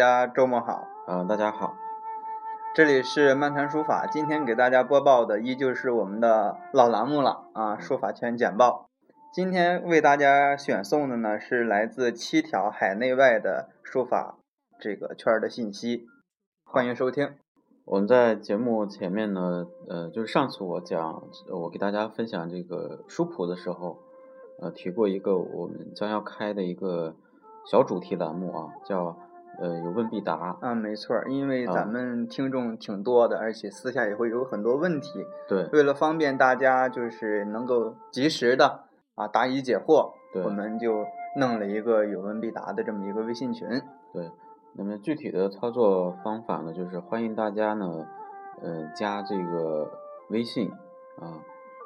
大家周末好。嗯，大家好，这里是漫谈书法，今天给大家播报的依旧是我们的老栏目了啊，书法圈简报。今天为大家选送的呢是来自七条海内外的书法这个圈的信息，欢迎收听。我们在节目前面呢，呃，就是上次我讲，我给大家分享这个书谱的时候，呃，提过一个我们将要开的一个小主题栏目啊，叫。呃，有问必答。嗯，没错，因为咱们听众挺多的，而且私下也会有很多问题。对。为了方便大家，就是能够及时的啊答疑解惑，我们就弄了一个有问必答的这么一个微信群。对。那么具体的操作方法呢，就是欢迎大家呢，呃，加这个微信啊。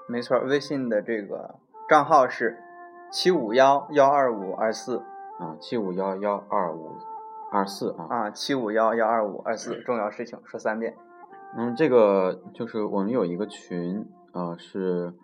没错，微信的这个账号是七五幺幺二五二四啊，七五幺幺二五。二四啊啊七五幺幺二五二四，重要事情说三遍。嗯，这个就是我们有一个群啊，是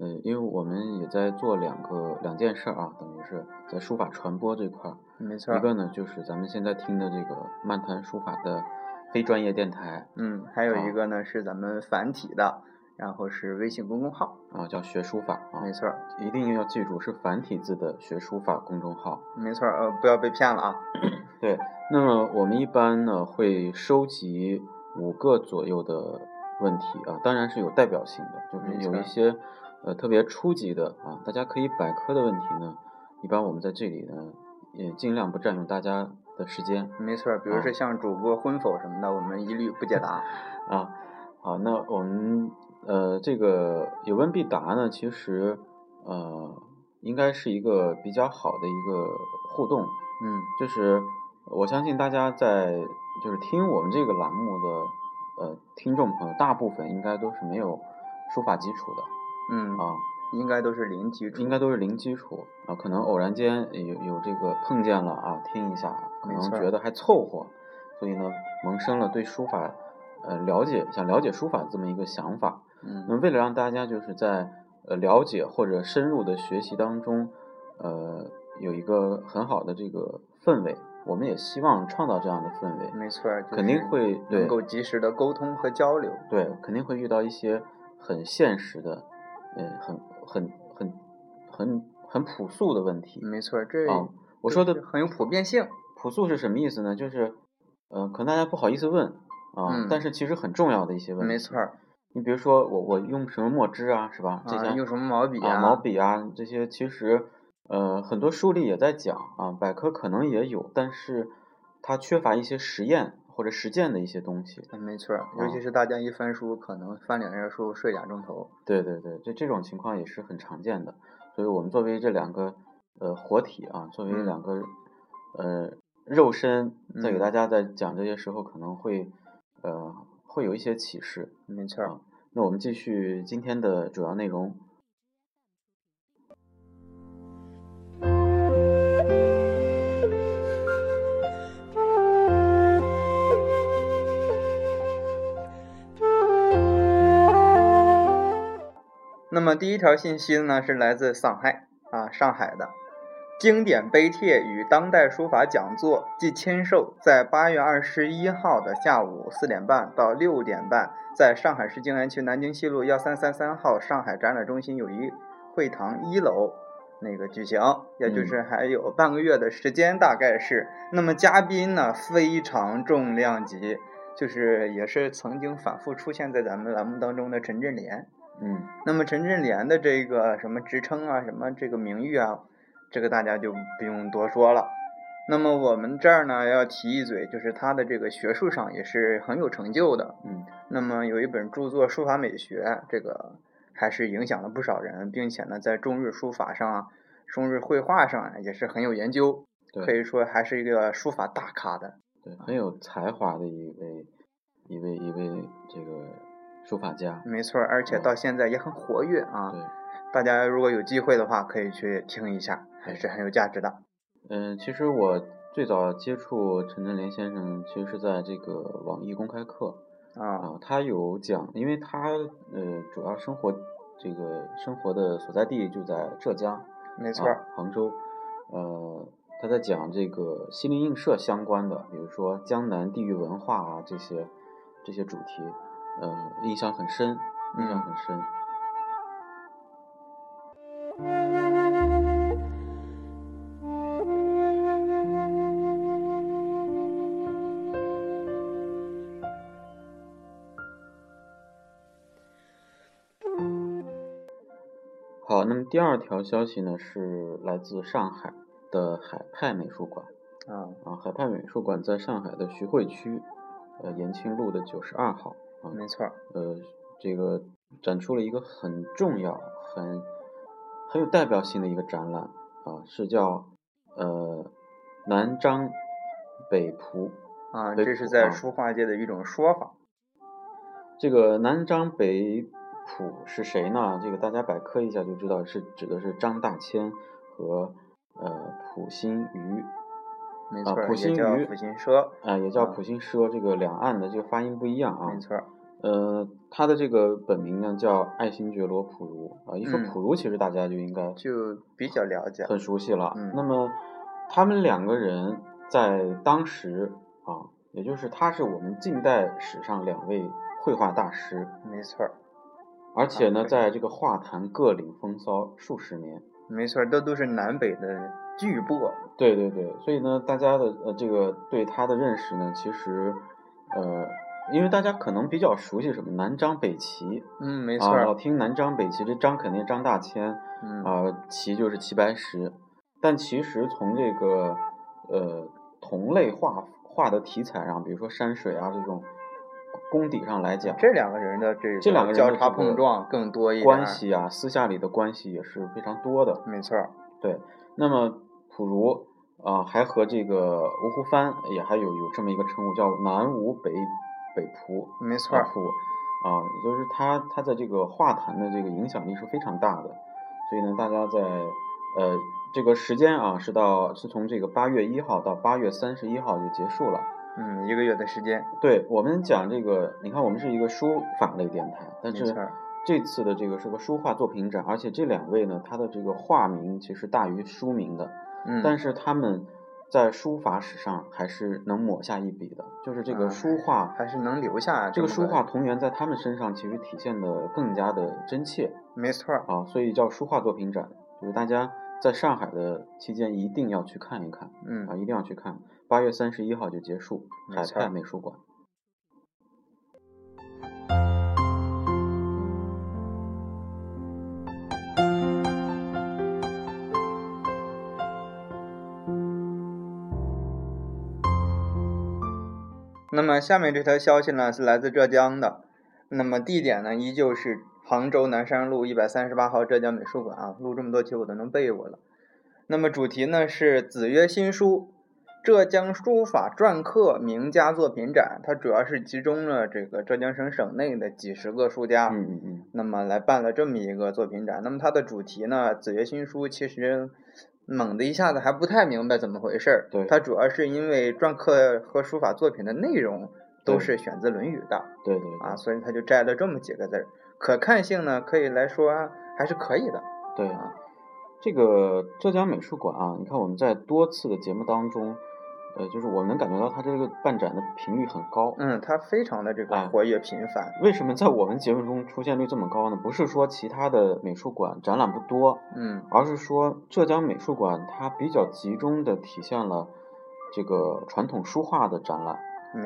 呃，因为我们也在做两个两件事啊，等于是在书法传播这块儿。没错。一个呢，就是咱们现在听的这个漫谈书法的非专业电台。嗯，还有一个呢是咱们繁体的。然后是微信公众号啊，叫学书法啊，没错，一定要记住是繁体字的学书法公众号，没错，呃，不要被骗了啊。对，那么我们一般呢会收集五个左右的问题啊，当然是有代表性的，就是有一些呃特别初级的啊，大家可以百科的问题呢，一般我们在这里呢也尽量不占用大家的时间。没错，比如说像主播婚否什么的，我们一律不解答 啊。好，那我们。呃，这个有问必答呢，其实呃，应该是一个比较好的一个互动，嗯，就是我相信大家在就是听我们这个栏目的呃听众朋友，大部分应该都是没有书法基础的，嗯啊，应该都是零基础，应该都是零基础啊，可能偶然间有有这个碰见了啊，听一下，可能觉得还凑合，所以呢，萌生了对书法呃了解想了解书法这么一个想法。嗯，那为了让大家就是在呃了解或者深入的学习当中，呃有一个很好的这个氛围，我们也希望创造这样的氛围。没错，肯定会能够及时的沟通和交流。对，肯定会遇到一些很现实的，嗯，很很很很很朴素的问题。没错，这啊，我说的很有普遍性。朴素是什么意思呢？就是，呃，可能大家不好意思问啊，但是其实很重要的一些问题。没错。你比如说我我用什么墨汁啊，是吧？这些用什么毛笔啊？毛笔啊，这些其实呃很多书里也在讲啊，百科可能也有，但是它缺乏一些实验或者实践的一些东西。没错，尤其是大家一翻书，可能翻两页书睡俩钟头。对对对，就这种情况也是很常见的。所以我们作为这两个呃活体啊，作为两个呃肉身，在给大家在讲这些时候，可能会呃。会有一些启示，没错。那我们继续今天的主要内容。那么第一条信息呢，是来自上海啊，上海的。经典碑帖与当代书法讲座暨签售，在八月二十一号的下午四点半到六点半，在上海市静安区南京西路幺三三三号上海展览中心友谊会堂一楼那个举行，也就是还有半个月的时间，大概是。那么嘉宾呢，非常重量级，就是也是曾经反复出现在咱们栏目当中的陈振莲。嗯，那么陈振莲的这个什么职称啊，什么这个名誉啊？这个大家就不用多说了。那么我们这儿呢要提一嘴，就是他的这个学术上也是很有成就的。嗯，那么有一本著作《书法美学》，这个还是影响了不少人，并且呢，在中日书法上、中日绘画上也是很有研究，可以说还是一个书法大咖的。对，很有才华的一位一位一位这个书法家。没错，而且到现在也很活跃啊。对。大家如果有机会的话，可以去听一下，还是很有价值的。嗯，其实我最早接触陈振林先生，其实是在这个网易公开课啊，他有讲，因为他呃主要生活这个生活的所在地就在浙江，没错，杭州，呃，他在讲这个心灵映射相关的，比如说江南地域文化啊这些这些主题，呃，印象很深，印象很深。好，那么第二条消息呢是来自上海的海派美术馆。啊啊，海派美术馆在上海的徐汇区，呃，延庆路的九十二号。啊，没错。呃，这个展出了一个很重要、很很有代表性的一个展览啊，是叫呃南张北蒲。啊，这是在书画界的一种说法。这个南张北蒲是谁呢？这个大家百科一下就知道，是指的是张大千和呃普心瑜。没错，普心瑜，普心奢，啊，也叫普心奢。这个两岸的这个发音不一样啊。没错。呃，他的这个本名呢叫爱新觉罗·普如啊。一说普如，其实大家就应该就比较了解，很熟悉了。嗯。那么他们两个人在当时啊，也就是他是我们近代史上两位绘画大师。没错。而且呢，在这个画坛各领风骚数十年。没错，这都是南北的巨擘。对对对，所以呢，大家的呃这个对他的认识呢，其实呃，因为大家可能比较熟悉什么南张北齐。嗯，没错。啊，老听南张北齐，这张肯定张大千。嗯。啊，齐就是齐白石。但其实从这个呃同类画画的题材上，比如说山水啊这种。功底上来讲，这两个人的这这两个人交叉碰撞更多一点，关系啊，私下里的关系也是非常多的。没错，对。那么普如啊，还和这个吴湖帆也还有有这么一个称呼，叫南吴北北蒲。没错，蒲啊，也就是他他在这个画坛的这个影响力是非常大的。所以呢，大家在呃这个时间啊，是到是从这个八月一号到八月三十一号就结束了。嗯，一个月的时间。对我们讲这个，你看我们是一个书法类电台，但是这次的这个是个书画作品展，而且这两位呢，他的这个画名其实大于书名的。嗯。但是他们在书法史上还是能抹下一笔的，就是这个书画还是能留下这个书画同源，在他们身上其实体现的更加的真切。没错。啊，所以叫书画作品展，就是大家在上海的期间一定要去看一看。嗯。啊，一定要去看。八月三十一号就结束，海派美术馆。么下面这条消息呢是来自浙江的，那么地点呢依旧是杭州南山路一百三十八号浙江美术馆啊，录这么多期我都能背过了。那么主题呢是子曰新书。浙江书法篆刻名家作品展，它主要是集中了这个浙江省省内的几十个书家，嗯嗯嗯，那么来办了这么一个作品展。那么它的主题呢，子曰新书，其实猛的一下子还不太明白怎么回事儿。对，它主要是因为篆刻和书法作品的内容都是选自《论语》的，对对啊，所以他就摘了这么几个字儿。可看性呢，可以来说还是可以的。对啊，这个浙江美术馆啊，你看我们在多次的节目当中。呃，就是我能感觉到它这个办展的频率很高，嗯，它非常的这个活跃频繁。为什么在我们节目中出现率这么高呢？不是说其他的美术馆展览不多，嗯，而是说浙江美术馆它比较集中的体现了这个传统书画的展览，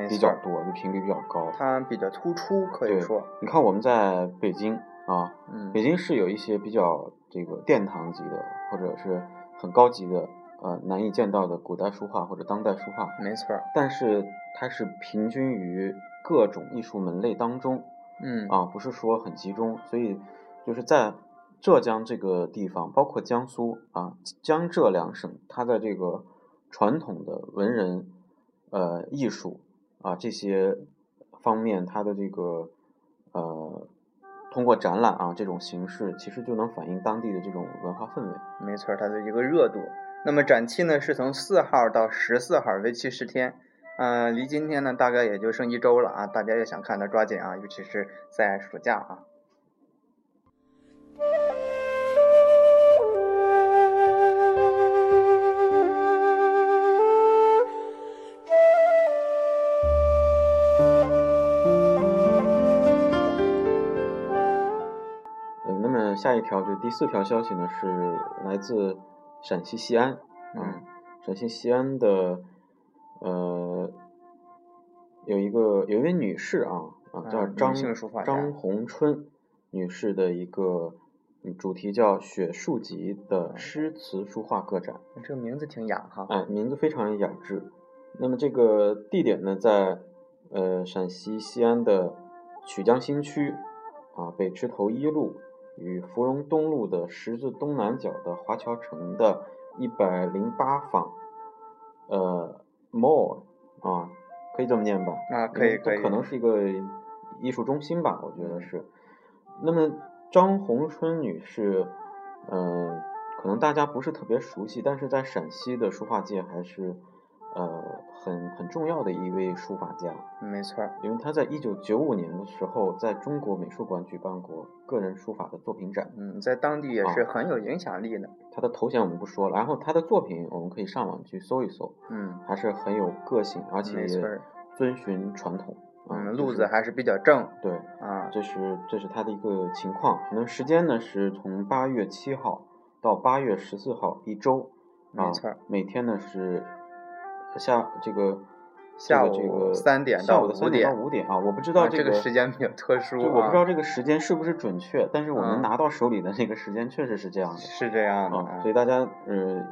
比较多，就频率比较高。它比较突出，可以说。你看我们在北京啊，嗯，北京市有一些比较这个殿堂级的，或者是很高级的。呃，难以见到的古代书画或者当代书画，没错。但是它是平均于各种艺术门类当中，嗯啊，不是说很集中。所以就是在浙江这个地方，包括江苏啊，江浙两省，它在这个传统的文人呃艺术啊这些方面，它的这个呃通过展览啊这种形式，其实就能反映当地的这种文化氛围。没错，它的一个热度。那么展期呢是从四号到十四号，为期十天。嗯，离今天呢大概也就剩一周了啊！大家要想看的抓紧啊，尤其是在暑假啊。下一条就第四条消息呢，是来自陕西西安啊，陕西西安的呃有一个有一位女士啊啊叫张张红春女士的一个主题叫“雪树集”的诗词书画个展，这个名字挺雅哈，哎，名字非常雅致。那么这个地点呢，在呃陕西西安的曲江新区啊北池头一路与芙蓉东路的十字东南角的华侨城的一百零八坊呃 mall 啊，可以这么念吧？啊，可以可以。可能是一个艺术中心吧，我觉得是。那么张红春女士，嗯，可能大家不是特别熟悉，但是在陕西的书画界还是。呃，很很重要的一位书法家，没错，因为他在一九九五年的时候，在中国美术馆举办过个人书法的作品展，嗯，在当地也是很有影响力的。他的头衔我们不说了，然后他的作品我们可以上网去搜一搜，嗯，还是很有个性，而且遵循传统，嗯，路子还是比较正，对，啊，这是这是他的一个情况。那时间呢是从八月七号到八月十四号一周，没错，每天呢是。下这个下午这个三点到五点到五点啊，我不知道这个时间比较特殊，就我不知道这个时间是不是准确，但是我们拿到手里的那个时间确实是这样的，是这样的啊，所以大家呃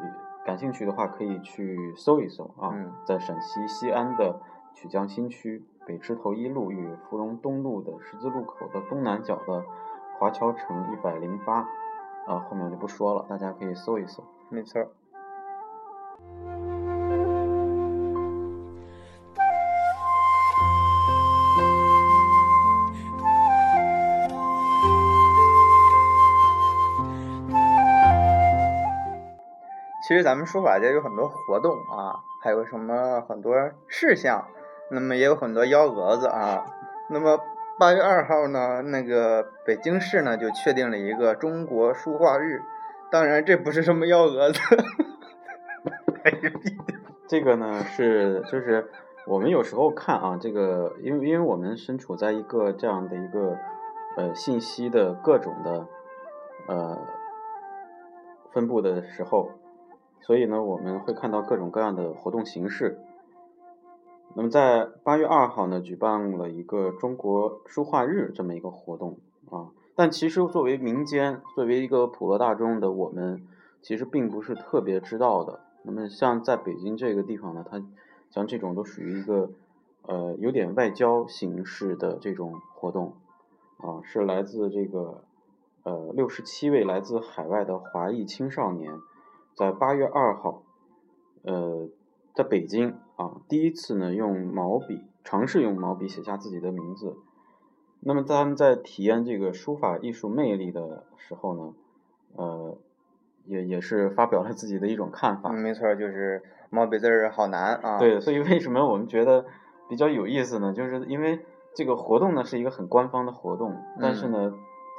感兴趣的话可以去搜一搜啊，在陕西西安的曲江新区北池头一路与芙蓉东路的十字路口的东南角的华侨城一百零八啊，后面我就不说了，大家可以搜一搜，没错。其实咱们书法界有很多活动啊，还有什么很多事项，那么也有很多幺蛾子啊。那么八月二号呢，那个北京市呢就确定了一个中国书画日。当然，这不是什么幺蛾子。这个呢是就是我们有时候看啊，这个因为因为我们身处在一个这样的一个呃信息的各种的呃分布的时候。所以呢，我们会看到各种各样的活动形式。那么在八月二号呢，举办了一个中国书画日这么一个活动啊。但其实作为民间，作为一个普罗大众的我们，其实并不是特别知道的。那么像在北京这个地方呢，它像这种都属于一个呃有点外交形式的这种活动啊，是来自这个呃六十七位来自海外的华裔青少年。在八月二号，呃，在北京啊，第一次呢用毛笔尝试用毛笔写下自己的名字。那么他们在体验这个书法艺术魅力的时候呢，呃，也也是发表了自己的一种看法。没错，就是毛笔字儿好难啊。对，所以为什么我们觉得比较有意思呢？就是因为这个活动呢是一个很官方的活动，但是呢，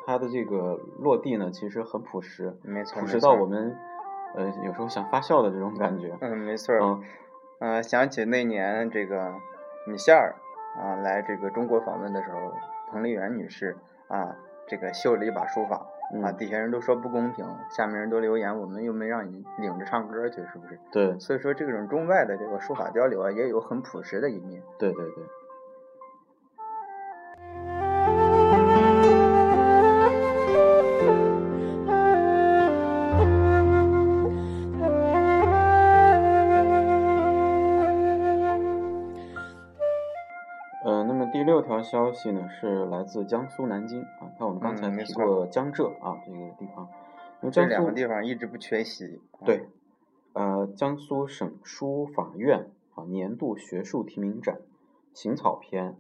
它的这个落地呢其实很朴实，没错，朴实到我们。呃，有时候想发笑的这种感觉。嗯，没错。嗯，呃，想起那年这个米歇尔啊来这个中国访问的时候，彭丽媛女士啊这个秀了一把书法啊，底下人都说不公平，下面人都留言，我们又没让你领着唱歌去，是不是？对。所以说，这种中外的这个书法交流啊，也有很朴实的一面。对对对。六条消息呢是来自江苏南京啊，看我们刚才提过江浙啊这个地方，这两个地方一直不缺席。对，呃，江苏省书法院啊年度学术提名展行草篇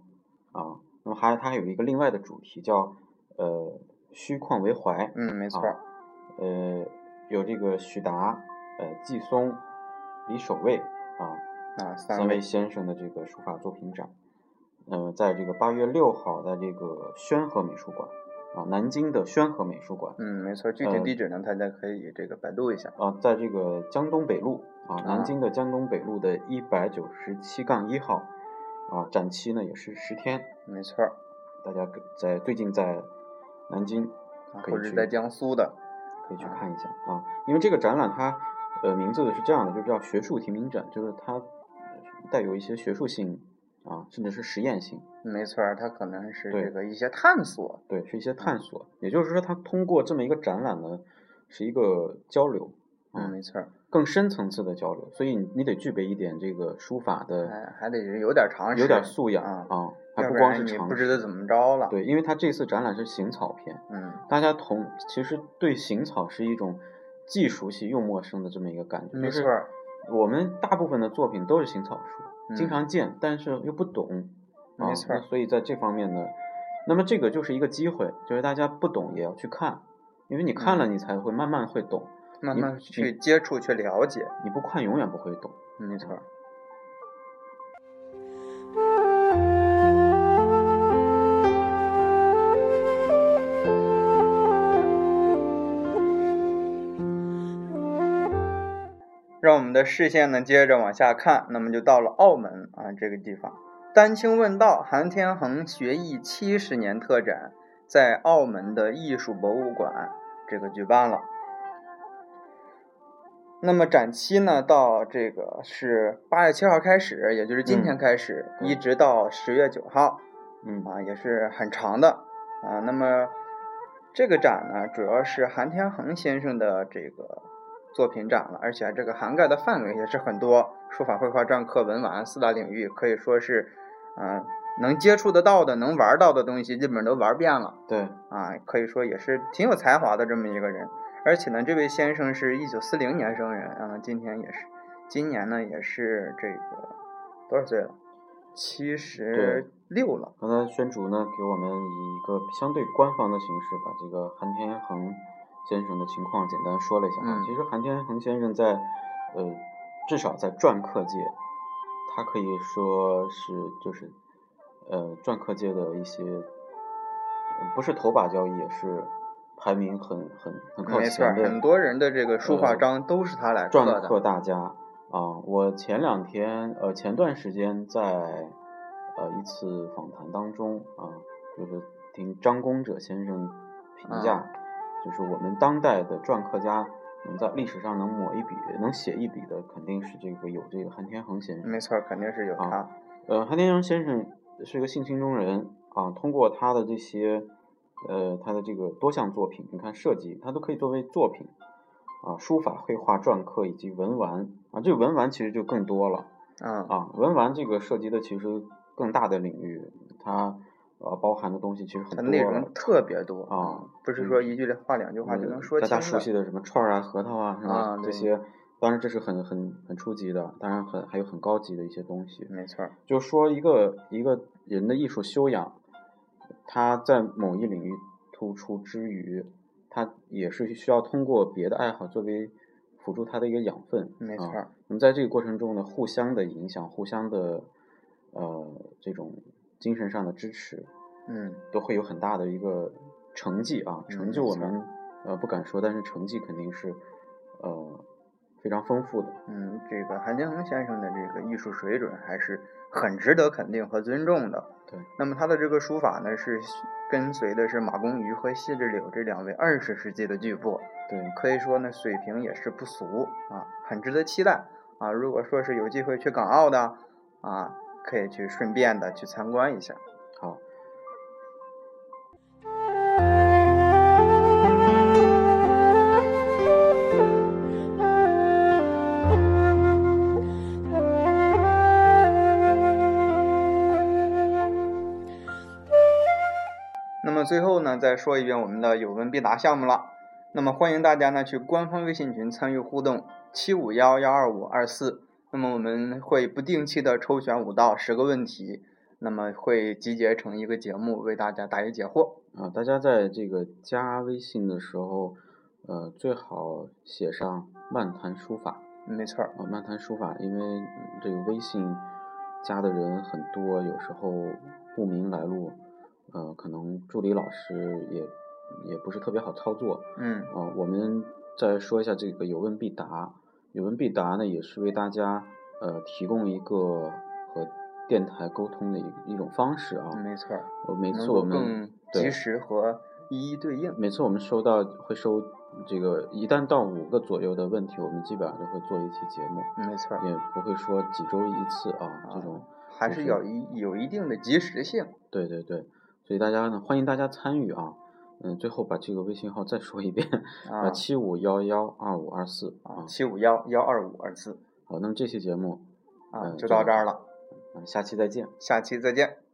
啊，那么还它还有一个另外的主题叫呃虚旷为怀。嗯，没错。呃，有这个许达、呃季松、李守卫啊啊三位先生的这个书法作品展。嗯，在这个八月六号，在这个宣和美术馆，啊，南京的宣和美术馆。嗯，没错，具体地址呢，大家可以这个百度一下。啊，在这个江东北路，啊，南京的江东北路的一百九十七杠一号，啊，展期呢也是十天。没错，大家在最近在南京或者在江苏的，可以去看一下啊。因为这个展览它呃名字是这样的，就叫学术提名展，就是它带有一些学术性啊，甚至是实验性。没错，它可能是这个一些探索，对，是一些探索。也就是说，它通过这么一个展览呢，是一个交流。嗯，没错，更深层次的交流，所以你得具备一点这个书法的，哎，还得有点常识，有点素养啊，还不光是常识，不知道怎么着了。对，因为他这次展览是行草篇，嗯，大家同其实对行草是一种既熟悉又陌生的这么一个感觉，没错，我们大部分的作品都是行草书，经常见，但是又不懂，没错，所以在这方面呢，那么这个就是一个机会，就是大家不懂也要去看，因为你看了你才会慢慢会懂。慢慢去接触、去了解，你不看永远不会懂。没错。们的视线呢接着往下看，那么就到了澳门啊这个地方，丹青问道韩天恒学艺七十年特展在澳门的艺术博物馆这个举办了。那么展期呢，到这个是八月七号开始，也就是今天开始，一直到十月九号，嗯啊，也是很长的啊。那么这个展呢，主要是韩天恒先生的这个作品展了，而且这个涵盖的范围也是很多，书法、绘画、篆刻、文玩四大领域，可以说是，嗯，能接触得到的、能玩到的东西，基本都玩遍了。对，啊，可以说也是挺有才华的这么一个人。而且呢，这位先生是一九四零年生人，啊，今天也是，今年呢也是这个多少岁了？七十六了。刚才宣主呢给我们以一个相对官方的形式，把这个韩天恒先生的情况简单说了一下啊。其实韩天恒先生在呃，至少在篆刻界，他可以说是就是呃篆刻界的一些，不是头把交椅，也是。排名很很很靠前的，很多人的这个书画章都是他来篆刻大家啊！我前两天呃前段时间在呃一次访谈当中啊，就是听张公者先生评价，就是我们当代的篆刻家能在历史上能抹一笔、能写一笔的，肯定是这个有这个韩天恒先生。没错，肯定是有他。呃，韩天恒先生是个性情中人啊，通过他的这些。呃，他的这个多项作品，你看设计，他都可以作为作品啊，书法、绘画、篆刻以及文玩啊，这个文玩其实就更多了。嗯啊，文玩这个涉及的其实更大的领域，它呃包含的东西其实很多。内容特别多啊，不是说一句话两句话就能说清大家熟悉的什么串儿啊、核桃啊，是吧？这些，当然这是很很很初级的，当然很还有很高级的一些东西。没错。就说一个一个人的艺术修养。他在某一领域突出之余，他也是需要通过别的爱好作为辅助他的一个养分。没错。那么在这个过程中呢，互相的影响，互相的呃这种精神上的支持，嗯，都会有很大的一个成绩啊。成就我们呃不敢说，但是成绩肯定是呃非常丰富的。嗯，这个韩天恒先生的这个艺术水准还是很值得肯定和尊重的。对，那么他的这个书法呢，是跟随的是马公余和谢志柳这两位二十世纪的巨擘。对，可以说呢，水平也是不俗啊，很值得期待啊。如果说是有机会去港澳的啊，可以去顺便的去参观一下。好。那么最后呢，再说一遍我们的有问必答项目了。那么欢迎大家呢去官方微信群参与互动，七五幺幺二五二四。那么我们会不定期的抽选五到十个问题，那么会集结成一个节目为大家答疑解惑。啊，大家在这个加微信的时候，呃，最好写上漫谈书法。没错儿，啊，漫谈书法，因为这个微信加的人很多，有时候不明来路。呃，可能助理老师也也不是特别好操作。嗯。啊，我们再说一下这个有问必答。有问必答呢，也是为大家呃提供一个和电台沟通的一一种方式啊。没错。每次我们及时和一一对应。每次我们收到会收这个，一旦到五个左右的问题，我们基本上就会做一期节目。没错，也不会说几周一次啊，这种还是有一有一定的及时性。对对对，所以大家呢，欢迎大家参与啊。嗯，最后把这个微信号再说一遍啊，七五幺幺二五二四啊，七五幺幺二五二四。好，那么这期节目啊就到这儿了，嗯下期再见，下期再见。